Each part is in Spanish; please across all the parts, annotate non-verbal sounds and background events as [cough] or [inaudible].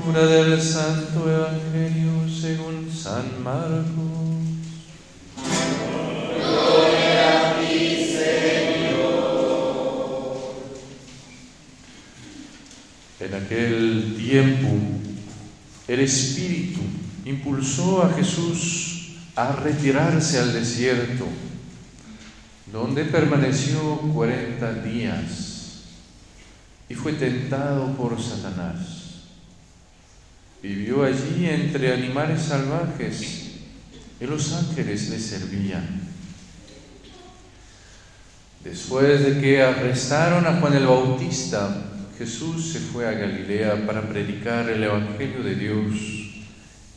Lectura del Santo Evangelio según San Marcos. Gloria a ti, Señor. En aquel tiempo, el Espíritu impulsó a Jesús a retirarse al desierto, donde permaneció cuarenta días y fue tentado por Satanás. Vivió allí entre animales salvajes y los ángeles le servían. Después de que arrestaron a Juan el Bautista, Jesús se fue a Galilea para predicar el Evangelio de Dios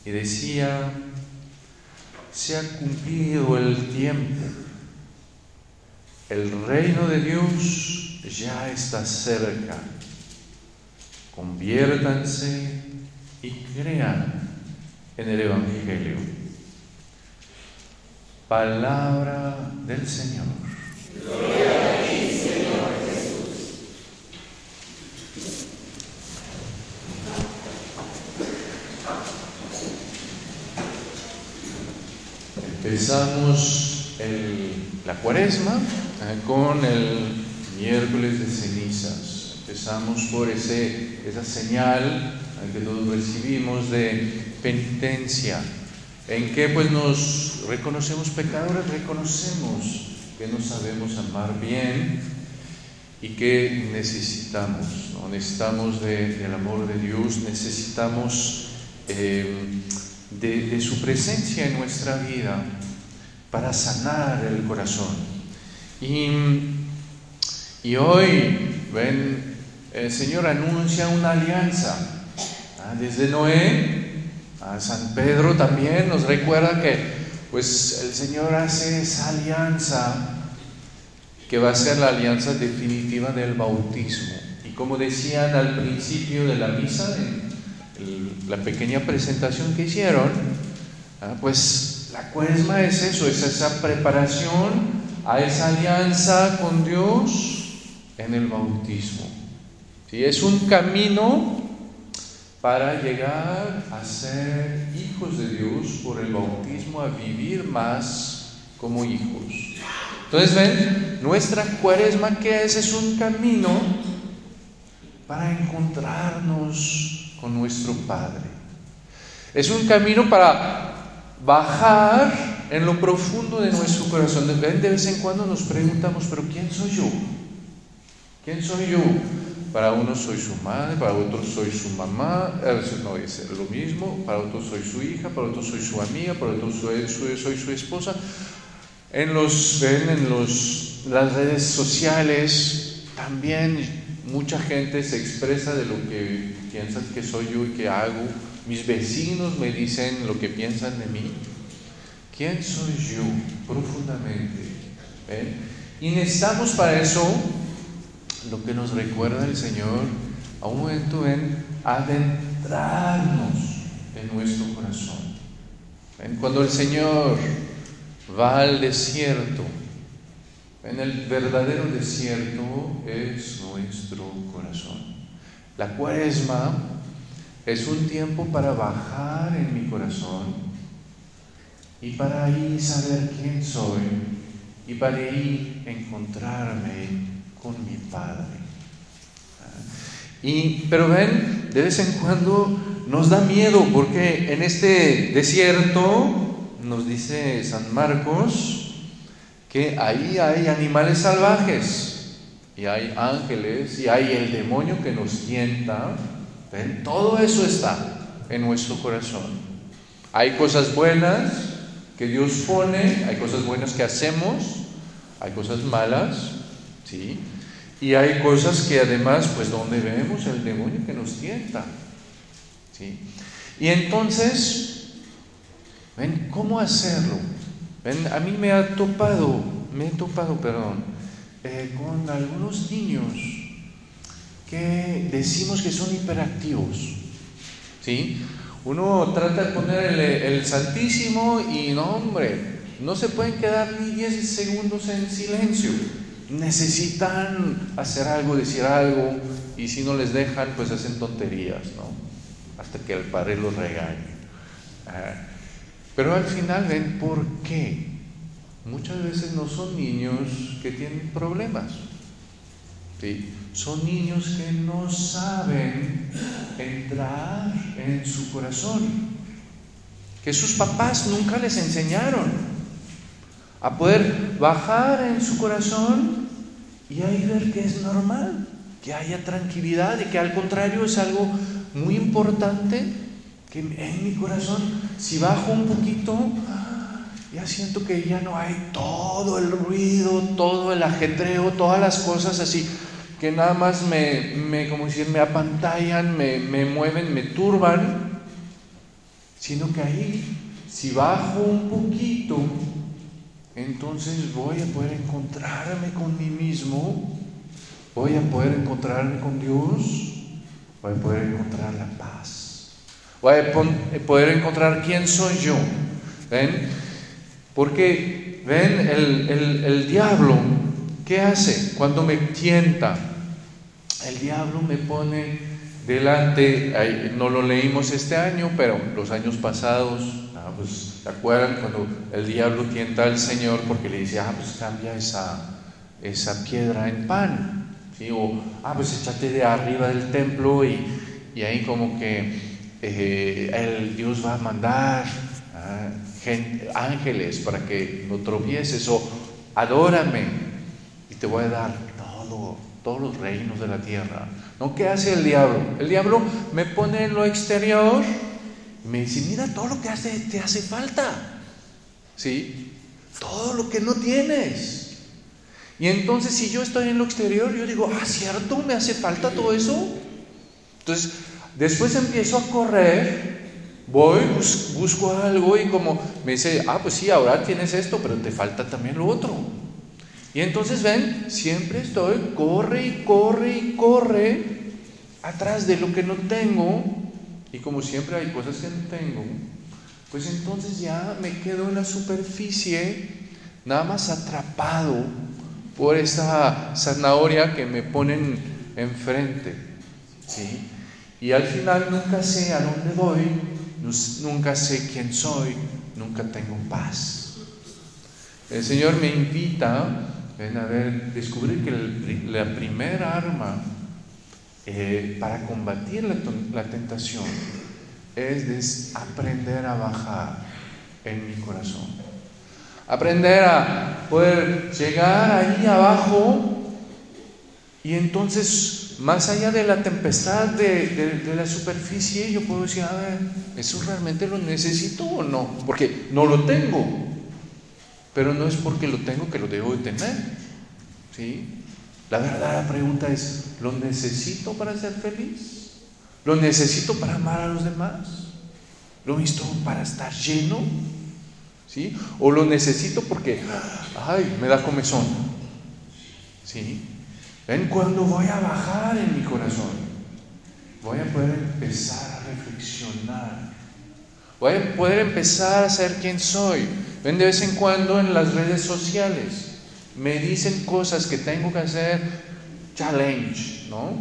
y decía, se ha cumplido el tiempo, el reino de Dios ya está cerca. Conviértanse y crean en el Evangelio. Palabra del Señor. Gloria a ti, Señor Jesús. Empezamos la cuaresma eh, con el miércoles de cenizas. Empezamos por ese, esa señal que todos recibimos de penitencia, en que pues nos reconocemos pecadores, reconocemos que no sabemos amar bien y que necesitamos, necesitamos del amor de Dios, necesitamos eh, de, su presencia en nuestra vida para sanar el corazón. Y y hoy, el Señor anuncia una alianza. Desde Noé a San Pedro también nos recuerda que pues el Señor hace esa alianza que va a ser la alianza definitiva del bautismo. Y como decían al principio de la misa, en la pequeña presentación que hicieron, ah, pues la cuaresma es eso, es esa preparación a esa alianza con Dios en el bautismo. ¿Sí? Es un camino para llegar a ser hijos de Dios por el bautismo, a vivir más como hijos. Entonces, ven, nuestra cuaresma, ¿qué es? Es un camino para encontrarnos con nuestro Padre. Es un camino para bajar en lo profundo de nuestro corazón. De vez en cuando nos preguntamos, pero ¿quién soy yo? ¿Quién soy yo? Para unos soy su madre, para otros soy su mamá, a no es lo mismo, para otros soy su hija, para otros soy su amiga, para otros soy, su esposa. En, los, en los, las redes sociales también mucha gente se expresa de lo que piensan que soy yo y que hago. Mis vecinos me dicen lo que piensan de mí. ¿Quién soy yo profundamente? Y necesitamos para eso lo que nos recuerda el Señor a un momento en adentrarnos en nuestro corazón. Cuando el Señor va al desierto, en el verdadero desierto es nuestro corazón. La cuaresma es un tiempo para bajar en mi corazón y para ahí saber quién soy y para ahí encontrarme con mi Padre. Y, pero ven, de vez en cuando nos da miedo porque en este desierto, nos dice San Marcos, que ahí hay animales salvajes y hay ángeles y hay el demonio que nos tienta. ¿Ven? Todo eso está en nuestro corazón. Hay cosas buenas que Dios pone, hay cosas buenas que hacemos, hay cosas malas, ¿sí? Y hay cosas que además, pues donde vemos el demonio que nos tienta. ¿sí? Y entonces, ¿ven cómo hacerlo? ¿Ven? A mí me ha topado, me he topado, perdón, eh, con algunos niños que decimos que son hiperactivos. ¿sí? Uno trata de poner el, el Santísimo y no, hombre, no se pueden quedar ni 10 segundos en silencio necesitan hacer algo, decir algo, y si no les dejan, pues hacen tonterías, ¿no? hasta que el padre lo regañe. Ah, pero al final ven por qué. Muchas veces no son niños que tienen problemas. ¿sí? Son niños que no saben entrar en su corazón. Que sus papás nunca les enseñaron a poder bajar en su corazón y ahí ver que es normal, que haya tranquilidad y que al contrario es algo muy importante que en mi corazón, si bajo un poquito, ya siento que ya no hay todo el ruido, todo el ajetreo, todas las cosas así que nada más me, me como decir, me apantallan, me, me mueven, me turban, sino que ahí, si bajo un poquito, entonces voy a poder encontrarme con mí mismo, voy a poder encontrarme con Dios, voy a poder encontrar la paz, voy a poder encontrar quién soy yo. ¿Ven? Porque, ven, el, el, el diablo, ¿qué hace cuando me tienta? El diablo me pone delante, no lo leímos este año, pero los años pasados, pues, ¿se acuerdan cuando el diablo tienta al Señor porque le dice, ah, pues cambia esa, esa piedra en pan? ¿Sí? O, ah, pues échate de arriba del templo y, y ahí como que eh, el Dios va a mandar ah, ángeles para que no tropieces, o adórame y te voy a dar todo, todos los reinos de la tierra. ¿No? ¿Qué hace el diablo? El diablo me pone en lo exterior me dice, mira todo lo que hace, te hace falta. ¿Sí? Todo lo que no tienes. Y entonces si yo estoy en lo exterior, yo digo, ah, cierto, me hace falta todo eso. Entonces, después empiezo a correr, voy, busco algo y como me dice, ah, pues sí, ahora tienes esto, pero te falta también lo otro. Y entonces ven, siempre estoy, corre y corre y corre atrás de lo que no tengo. Y como siempre hay cosas que no tengo, pues entonces ya me quedo en la superficie, nada más atrapado por esa zanahoria que me ponen enfrente. ¿sí? Y al final nunca sé a dónde voy, nunca sé quién soy, nunca tengo paz. El Señor me invita a descubrir que la primera arma eh, para combatir la, tentación es aprender a bajar en mi corazón. Aprender a poder llegar ahí abajo y entonces, más allá de la tempestad de, la superficie, yo puedo decir, a ver, ¿eso realmente lo necesito o no? Porque no lo tengo. Pero no es porque lo tengo que lo debo de tener. ¿sí? La verdadera pregunta es, ¿lo necesito para ser feliz? ¿Lo necesito para amar a los demás? ¿Lo necesito para estar lleno? ¿Sí? ¿O lo necesito porque, ay, me da comezón? ¿Sí? ¿Ven? Cuando voy a bajar en mi corazón, voy a poder empezar a reflexionar. Voy a poder empezar a ser quien soy. Ven de vez en cuando en las redes sociales. Me dicen cosas que tengo que hacer challenge, ¿no?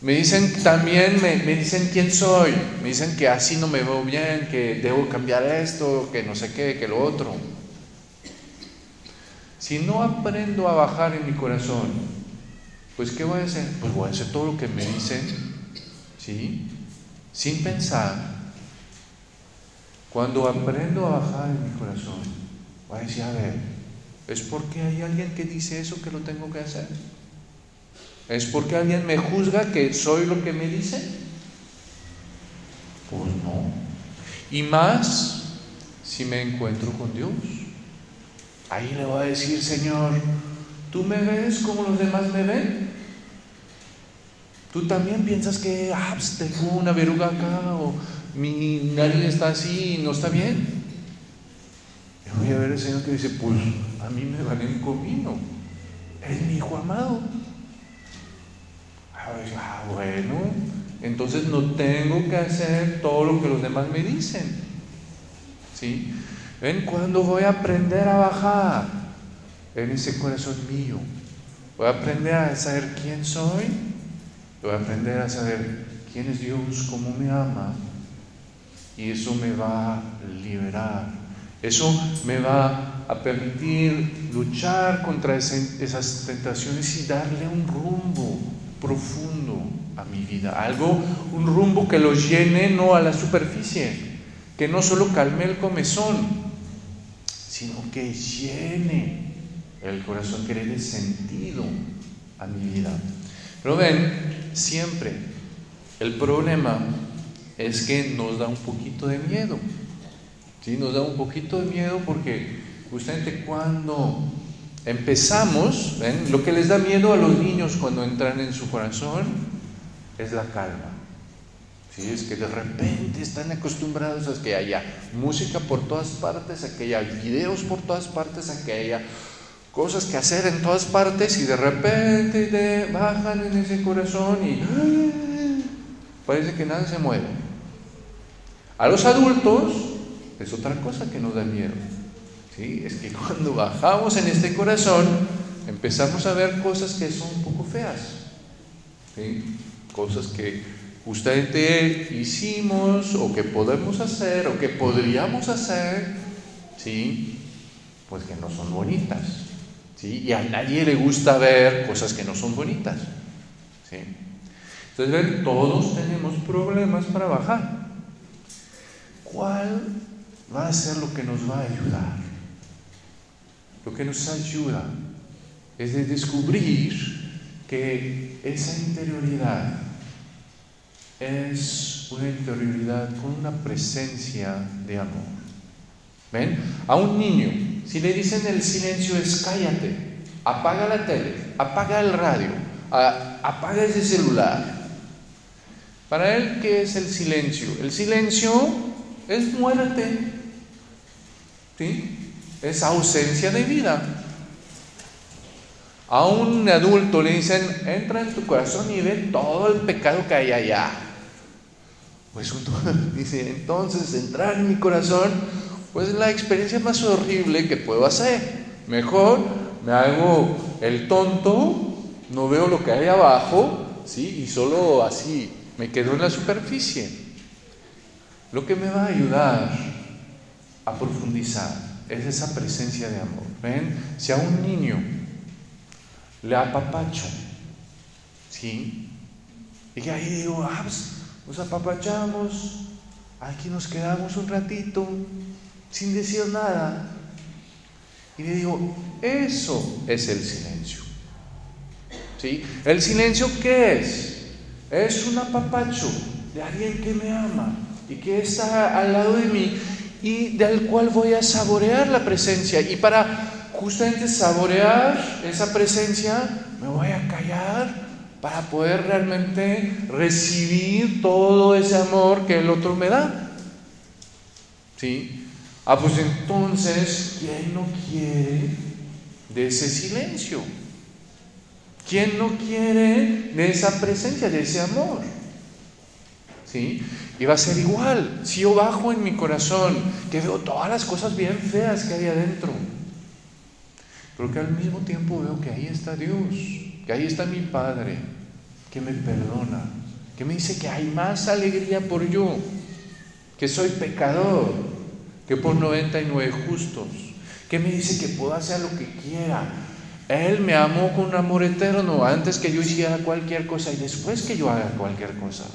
Me dicen también, me, me, dicen quién soy, me dicen que así no me veo bien, que debo cambiar esto, que no sé qué, que lo otro. Si no aprendo a bajar en mi corazón, pues ¿qué voy a hacer? Pues voy a hacer todo lo que me dicen, ¿sí? Sin pensar cuando aprendo a bajar en mi corazón, voy a decir, a ver, ¿es porque hay alguien que dice eso que lo tengo que hacer? ¿Es porque alguien me juzga que soy lo que me dice? Pues no. Y más si me encuentro con Dios. Ahí le voy a decir, Señor, ¿tú me ves como los demás me ven? ¿Tú también piensas que ah, pues tengo una verruga acá o mi nariz está así y no está bien. Y voy a ver al Señor que dice, pues a mí me van en comino. Es mi hijo amado. Ah, bueno, entonces no tengo que hacer todo lo que los demás me dicen. ¿Sí? ¿Ven? Cuando voy a aprender a bajar en ese corazón mío, voy a aprender a saber quién soy, voy a aprender a saber quién es Dios, cómo me ama, y eso me va a liberar. Eso me va a permitir luchar contra esas tentaciones y darle un rumbo profundo a mi vida. Algo, un rumbo que lo llene no a la superficie, que no solo calme el comezón, sino que llene el corazón, que le dé sentido a mi vida. Pero ven, siempre el problema es que nos da un poquito de miedo. ¿sí? Nos da un poquito de miedo porque justamente cuando empezamos, lo que les da miedo a los niños cuando entran en su corazón es la calma. ¿sí? Es que de repente están acostumbrados a que haya música por todas partes, a que haya videos por todas partes, a que haya cosas que hacer en todas partes y de repente bajan en ese corazón y parece que nada se mueve. A los adultos es otra cosa que nos da miedo. ¿Sí? Es que cuando bajamos en este corazón empezamos a ver cosas que son un poco feas. Cosas que justamente hicimos o que podemos hacer o que podríamos hacer, ¿sí? pues que no son bonitas. ¿sí? Y a nadie le gusta ver cosas que no son bonitas. ¿sí? Entonces, todos tenemos problemas para bajar. ¿Cuál va a ser lo que nos va a ayudar? Lo que nos ayuda es de descubrir que esa interioridad es una interioridad con una presencia de amor. ¿Ven? A un niño, si le dicen el silencio es cállate, apaga la tele, apaga el radio, apaga ese celular, para él, ¿qué es el silencio? El silencio es muerte. ¿Sí? Es ausencia de vida. A un adulto le dicen, entra en tu corazón y ve todo el pecado que hay allá. Pues [laughs] dice, entonces entrar en mi corazón, pues es la experiencia más horrible que puedo hacer. Mejor me hago el tonto, no veo lo que hay abajo, ¿sí? Y solo así me quedo en la superficie. Lo que me va a ayudar a profundizar es esa presencia de amor. ¿Ven? Si a un niño le apapacho, ¿sí? Y ahí digo, ah, pues, nos apapachamos, aquí nos quedamos un ratito, sin decir nada. Y le digo, eso es el silencio. ¿Sí? ¿El silencio qué es? Es un apapacho de alguien que me ama y que está al lado de mí y del cual voy a saborear la presencia. Y para justamente saborear esa presencia, me voy a callar para poder realmente recibir todo ese amor que el otro me da. ¿Sí? Ah, pues entonces, ¿quién no quiere de ese silencio? ¿Quién no quiere de esa presencia, de ese amor? ¿Sí? Y va a ser igual. Si yo bajo en mi corazón, que veo todas las cosas bien feas que hay adentro, pero que al mismo tiempo veo que ahí está Dios, que ahí está mi Padre, que me perdona, que me dice que hay más alegría por yo, que soy pecador, que por 99 justos, que me dice que puedo hacer lo que quiera, él me amó con un amor eterno antes que yo hiciera cualquier cosa y después que yo haga cualquier cosa.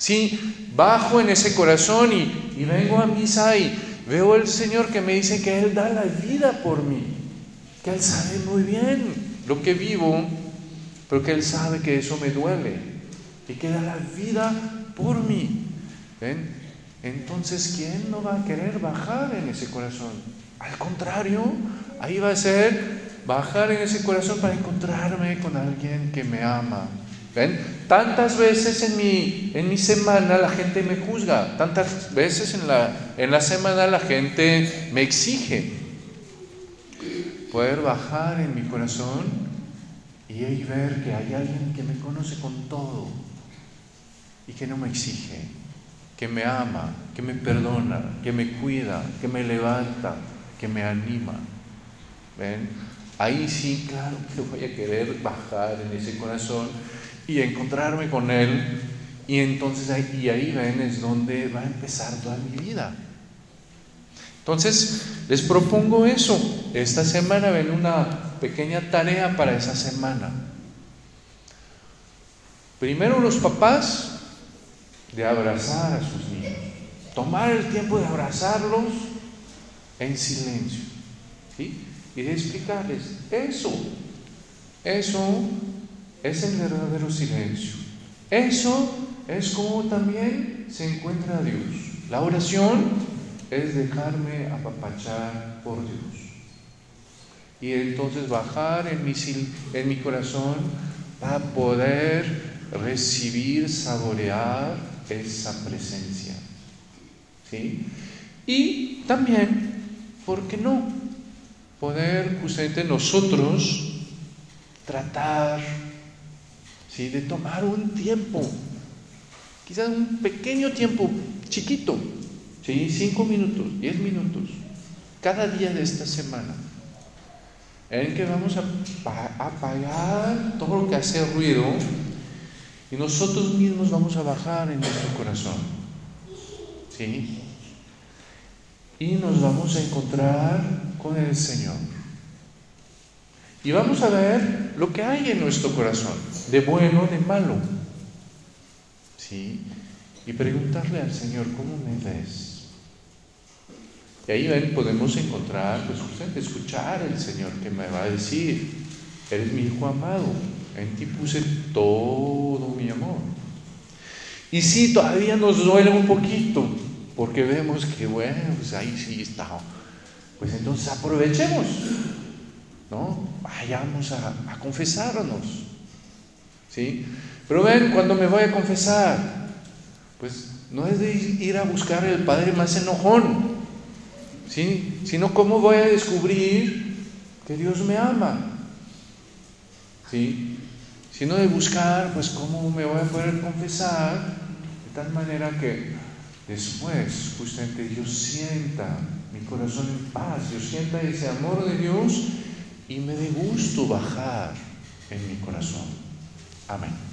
Si bajo en ese corazón y, y vengo a misa y veo al Señor que me dice que Él da la vida por mí, que Él sabe muy bien lo que vivo, pero que Él sabe que eso me duele y que da la vida por mí. ¿Ven? Entonces, ¿quién no va a querer bajar en ese corazón? Al contrario, ahí va a ser bajar en ese corazón para encontrarme con alguien que me ama. ¿Ven? Tantas veces en mi, en mi semana la gente me juzga, tantas veces en la, en la semana la gente me exige. Poder bajar en mi corazón y ahí ver que hay alguien que me conoce con todo y que no me exige, que me ama, que me perdona, que me cuida, que me levanta, que me anima. ¿Ven? Ahí sí, claro que voy a querer bajar en ese corazón y encontrarme con Él Y entonces ahí, y ahí ven es donde va a empezar toda mi vida. Entonces, les propongo eso. Esta semana ven una pequeña tarea para esa semana. Primero los papás de abrazar a sus niños. Tomar el tiempo de abrazarlos en silencio. ¿sí? Y de explicarles, eso, eso es el verdadero silencio. Eso es como también se encuentra Dios. La oración es dejarme apapachar por Dios. Y entonces bajar en mi, en mi corazón para poder recibir, saborear esa presencia. ¿Sí? Y también, ¿por qué no? Poder justamente nosotros tratar ¿sí? de tomar un tiempo, quizás un pequeño tiempo chiquito, ¿sí? cinco minutos, diez minutos, cada día de esta semana, en que vamos a apagar todo lo que hace ruido y nosotros mismos vamos a bajar en nuestro corazón. ¿Sí? Y nos vamos a encontrar con el Señor. Y vamos a ver lo que hay en nuestro corazón, de bueno, de malo. ¿Sí? Y preguntarle al Señor, ¿cómo me ves? Y ahí podemos encontrar, pues escuchar al Señor que me va a decir, eres mi hijo amado, en ti puse todo mi amor. Y si todavía nos duele un poquito, porque vemos que, bueno, pues ahí sí está. Pues entonces aprovechemos, ¿no? Vayamos a, a confesarnos, ¿sí? Pero ven, cuando me voy a confesar, pues no es de ir a buscar el padre más enojón, ¿sí? Sino cómo voy a descubrir que Dios me ama, ¿sí? Sino de buscar, pues, cómo me voy a poder confesar de tal manera que después, justamente, yo sienta mi corazón en paz, yo sienta ese amor de Dios y me dé gusto bajar en mi corazón. Amén.